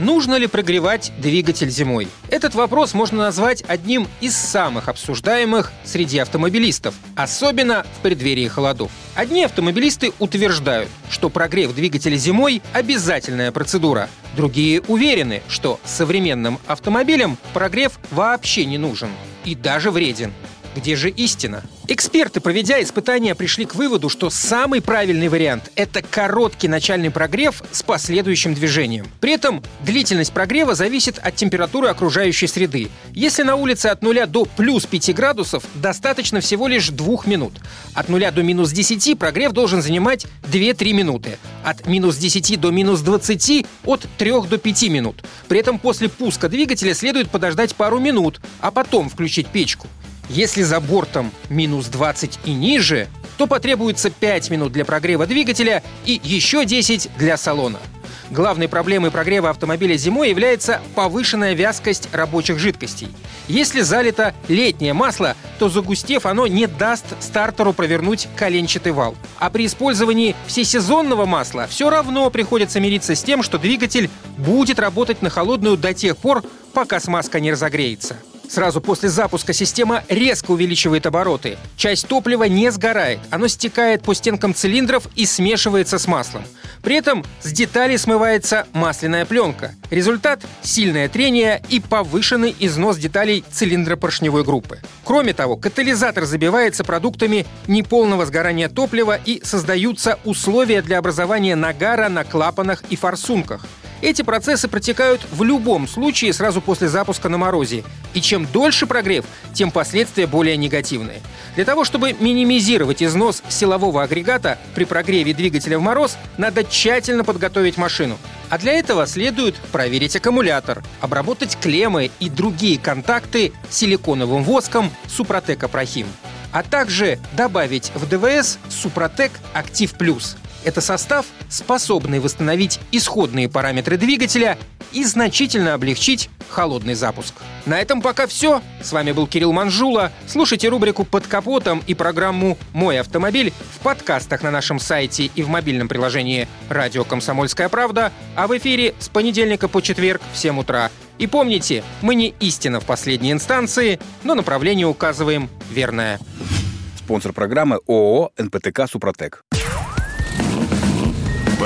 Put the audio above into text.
Нужно ли прогревать двигатель зимой? Этот вопрос можно назвать одним из самых обсуждаемых среди автомобилистов, особенно в преддверии холодов. Одни автомобилисты утверждают, что прогрев двигателя зимой – обязательная процедура. Другие уверены, что современным автомобилям прогрев вообще не нужен и даже вреден. Где же истина? Эксперты, проведя испытания, пришли к выводу, что самый правильный вариант – это короткий начальный прогрев с последующим движением. При этом длительность прогрева зависит от температуры окружающей среды. Если на улице от 0 до плюс 5 градусов, достаточно всего лишь 2 минут. От 0 до минус 10 прогрев должен занимать 2-3 минуты. От минус 10 до минус 20 – от 3 до 5 минут. При этом после пуска двигателя следует подождать пару минут, а потом включить печку. Если за бортом минус 20 и ниже, то потребуется 5 минут для прогрева двигателя и еще 10 для салона. Главной проблемой прогрева автомобиля зимой является повышенная вязкость рабочих жидкостей. Если залито летнее масло, то загустев оно не даст стартеру провернуть коленчатый вал. А при использовании всесезонного масла все равно приходится мириться с тем, что двигатель будет работать на холодную до тех пор, пока смазка не разогреется. Сразу после запуска система резко увеличивает обороты. Часть топлива не сгорает, оно стекает по стенкам цилиндров и смешивается с маслом. При этом с деталей смывается масляная пленка. Результат – сильное трение и повышенный износ деталей цилиндра поршневой группы. Кроме того, катализатор забивается продуктами неполного сгорания топлива и создаются условия для образования нагара на клапанах и форсунках. Эти процессы протекают в любом случае сразу после запуска на морозе. И чем дольше прогрев, тем последствия более негативные. Для того, чтобы минимизировать износ силового агрегата при прогреве двигателя в мороз, надо тщательно подготовить машину. А для этого следует проверить аккумулятор, обработать клеммы и другие контакты силиконовым воском Супротек Апрахим. А также добавить в ДВС Супротек Актив Плюс – это состав, способный восстановить исходные параметры двигателя и значительно облегчить холодный запуск. На этом пока все. С вами был Кирилл Манжула. Слушайте рубрику «Под капотом» и программу «Мой автомобиль» в подкастах на нашем сайте и в мобильном приложении «Радио Комсомольская правда», а в эфире с понедельника по четверг в 7 утра. И помните, мы не истина в последней инстанции, но направление указываем верное. Спонсор программы ООО «НПТК Супротек».